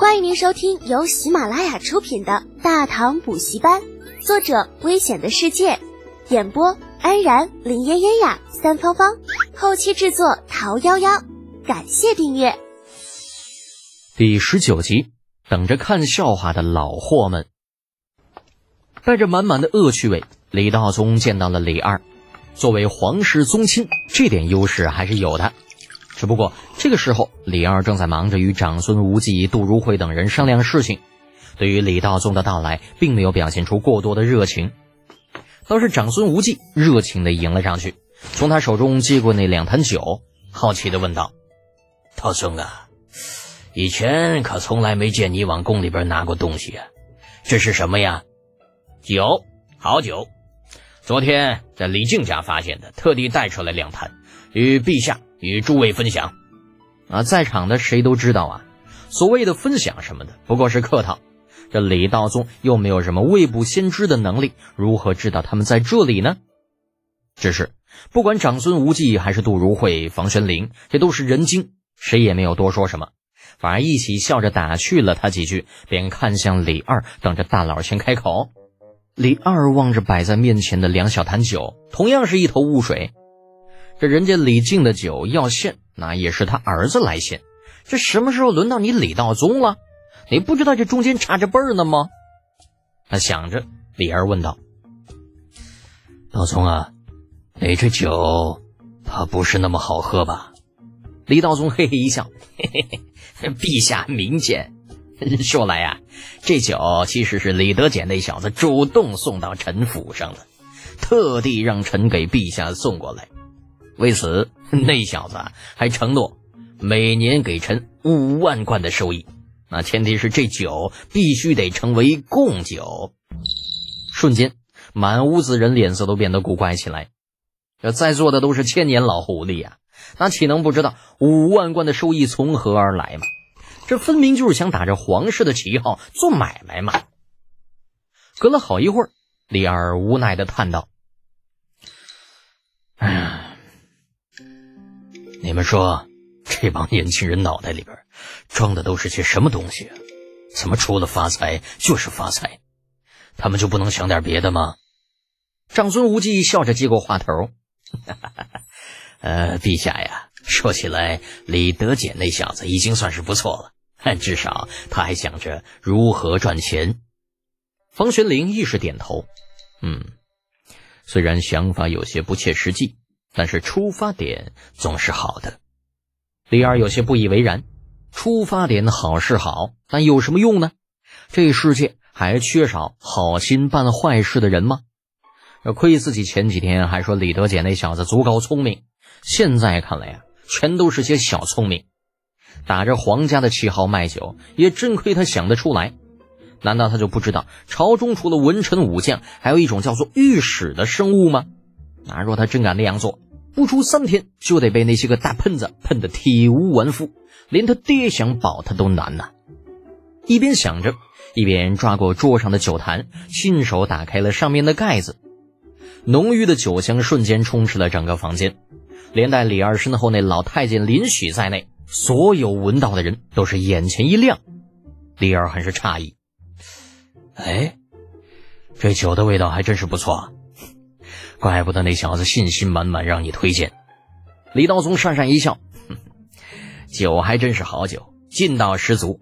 欢迎您收听由喜马拉雅出品的《大唐补习班》，作者：危险的世界，演播：安然、林嫣嫣呀、三芳芳，后期制作：桃夭夭。感谢订阅。第十九集，等着看笑话的老货们，带着满满的恶趣味，李道宗见到了李二。作为皇室宗亲，这点优势还是有的。只不过这个时候，李二正在忙着与长孙无忌、杜如晦等人商量事情，对于李道宗的到来，并没有表现出过多的热情。倒是长孙无忌热情地迎了上去，从他手中接过那两坛酒，好奇地问道：“道宗啊，以前可从来没见你往宫里边拿过东西啊，这是什么呀？酒，好酒。”昨天在李靖家发现的，特地带出来两坛，与陛下与诸位分享。啊，在场的谁都知道啊，所谓的分享什么的，不过是客套。这李道宗又没有什么未卜先知的能力，如何知道他们在这里呢？只是不管长孙无忌还是杜如晦、房玄龄，这都是人精，谁也没有多说什么，反而一起笑着打趣了他几句，便看向李二，等着大佬先开口。李二望着摆在面前的两小坛酒，同样是一头雾水。这人家李靖的酒要献，那也是他儿子来献。这什么时候轮到你李道宗了？你不知道这中间差着辈儿呢吗？他想着，李二问道：“道宗啊，你这酒，怕不是那么好喝吧？”李道宗嘿嘿一笑：“嘿嘿嘿，陛下明鉴。”说来呀，这酒其实是李德俭那小子主动送到臣府上的，特地让臣给陛下送过来。为此，那小子还承诺每年给臣五万贯的收益。那前提是这酒必须得成为贡酒。瞬间，满屋子人脸色都变得古怪起来。这在座的都是千年老狐狸呀，那岂能不知道五万贯的收益从何而来吗？这分明就是想打着皇室的旗号做买卖嘛！隔了好一会儿，李二无奈的叹道：“哎，你们说这帮年轻人脑袋里边装的都是些什么东西啊？怎么除了发财就是发财？他们就不能想点别的吗？”长孙无忌笑着接过话头：“ 呃，陛下呀，说起来，李德俭那小子已经算是不错了。”但至少他还想着如何赚钱。方玄龄亦是点头，嗯，虽然想法有些不切实际，但是出发点总是好的。李二有些不以为然，出发点好是好，但有什么用呢？这世界还缺少好心办坏事的人吗？亏自己前几天还说李德俭那小子足够聪明，现在看来呀，全都是些小聪明。打着皇家的旗号卖酒，也真亏他想得出来。难道他就不知道朝中除了文臣武将，还有一种叫做御史的生物吗？那若他真敢那样做，不出三天就得被那些个大喷子喷得体无完肤，连他爹想保他都难呐！一边想着，一边抓过桌上的酒坛，亲手打开了上面的盖子。浓郁的酒香瞬间充斥了整个房间，连带李二身后那老太监林许在内。所有闻到的人都是眼前一亮，李二很是诧异。哎，这酒的味道还真是不错，怪不得那小子信心满满让你推荐。李道宗讪讪一笑，酒还真是好酒，劲道十足。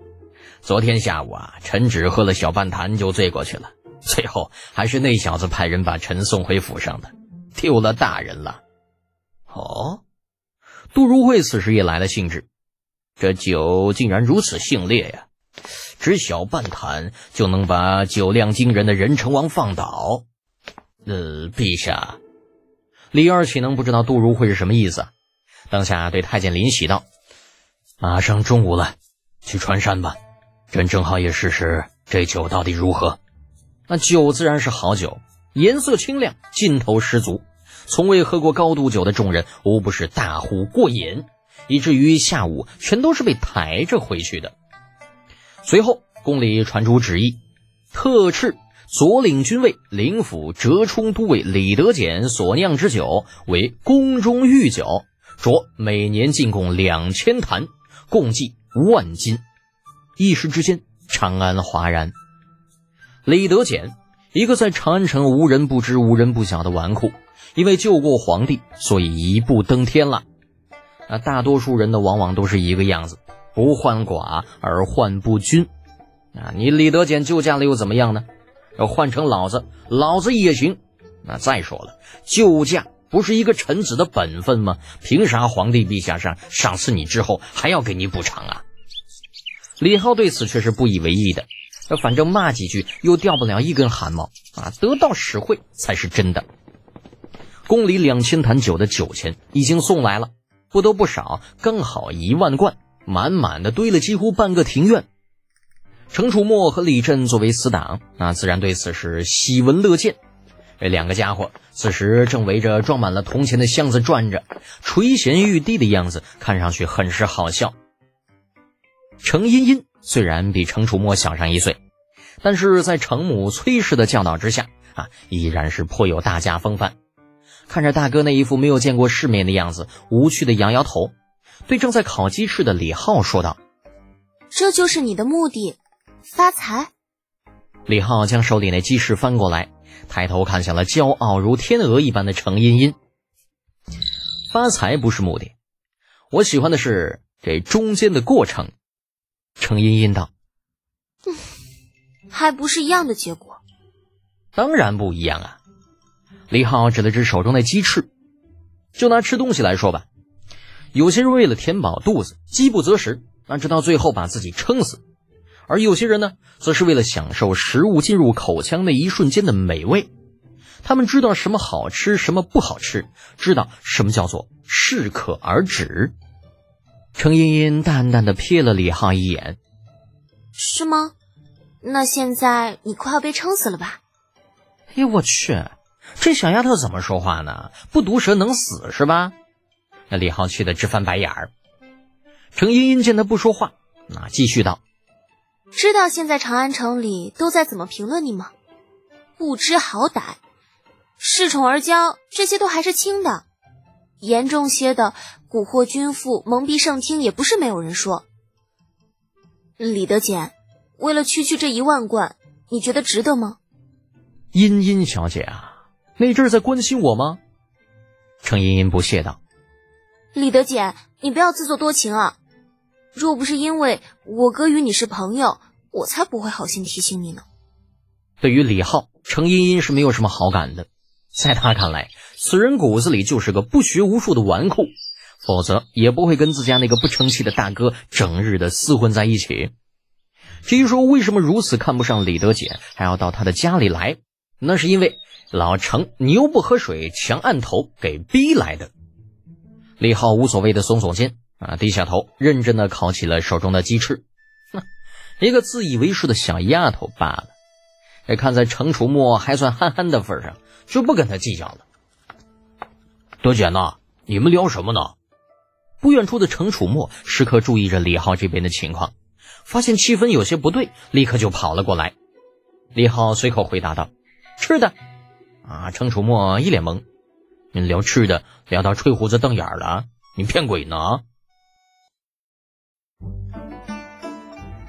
昨天下午啊，臣只喝了小半坛就醉过去了，最后还是那小子派人把臣送回府上的，丢了大人了。哦，杜如晦此时也来了兴致。这酒竟然如此性烈呀！只小半坛就能把酒量惊人的任成王放倒？呃，陛下，李二岂能不知道杜如晦是什么意思？当下对太监林喜道：“马上中午了，去川山吧，朕正好也试试这酒到底如何。”那酒自然是好酒，颜色清亮，劲头十足。从未喝过高度酒的众人无不是大呼过瘾。以至于下午全都是被抬着回去的。随后，宫里传出旨意，特斥左领军尉、领府折冲都尉李德俭所酿之酒为宫中御酒，着每年进贡两千坛，共计万斤。一时之间，长安哗然。李德俭，一个在长安城无人不知、无人不晓的纨绔，因为救过皇帝，所以一步登天了。啊，大多数人呢，往往都是一个样子，不患寡而患不均。啊，你李德俭救驾了又怎么样呢？要换成老子，老子也行。那再说了，救驾不是一个臣子的本分吗？凭啥皇帝陛下上赏赐你之后还要给你补偿啊？李浩对此却是不以为意的，反正骂几句又掉不了一根汗毛啊！得到实惠才是真的。宫里两千坛酒的酒钱已经送来了，不多不少，刚好一万贯，满满的堆了几乎半个庭院。程楚墨和李振作为死党，那自然对此是喜闻乐见。这两个家伙此时正围着装满了铜钱的箱子转着，垂涎欲滴的样子，看上去很是好笑。程茵茵虽然比程楚墨小上一岁，但是在程母崔氏的教导之下啊，依然是颇有大家风范。看着大哥那一副没有见过世面的样子，无趣的摇摇头，对正在烤鸡翅的李浩说道：“这就是你的目的，发财。”李浩将手里那鸡翅翻过来，抬头看向了骄傲如天鹅一般的程茵茵。发财不是目的，我喜欢的是这中间的过程。程茵茵道：“嗯，还不是一样的结果？当然不一样啊！”李浩指了指手中的鸡翅，就拿吃东西来说吧，有些人为了填饱肚子，饥不择食，那直到最后把自己撑死；而有些人呢，则是为了享受食物进入口腔那一瞬间的美味，他们知道什么好吃，什么不好吃，知道什么叫做适可而止。程茵茵淡淡的瞥了李浩一眼，是吗？那现在你快要被撑死了吧？哎呦我去，这小丫头怎么说话呢？不毒舌能死是吧？那李浩气得直翻白眼儿。程茵茵见他不说话，那继续道：“知道现在长安城里都在怎么评论你吗？不知好歹，恃宠而骄，这些都还是轻的。”严重些的，蛊惑君父、蒙蔽圣听，也不是没有人说。李德简，为了区区这一万贯，你觉得值得吗？茵茵小姐啊，那阵儿在关心我吗？程茵茵不屑道：“李德简，你不要自作多情啊！若不是因为我哥与你是朋友，我才不会好心提醒你呢。”对于李浩，程茵茵是没有什么好感的。在他看来，此人骨子里就是个不学无术的纨绔，否则也不会跟自家那个不成器的大哥整日的厮混在一起。至于说为什么如此看不上李德俭，还要到他的家里来，那是因为老程牛不喝水强按头给逼来的。李浩无所谓的耸耸肩，啊，低下头，认真的烤起了手中的鸡翅。哼，一个自以为是的小丫头罢了。这看在程楚墨还算憨憨的份上。就不跟他计较了。德简呐，你们聊什么呢？不远处的程楚墨时刻注意着李浩这边的情况，发现气氛有些不对，立刻就跑了过来。李浩随口回答道：“吃的。”啊，程楚墨一脸懵：“你聊吃的聊到吹胡子瞪眼了？你骗鬼呢？”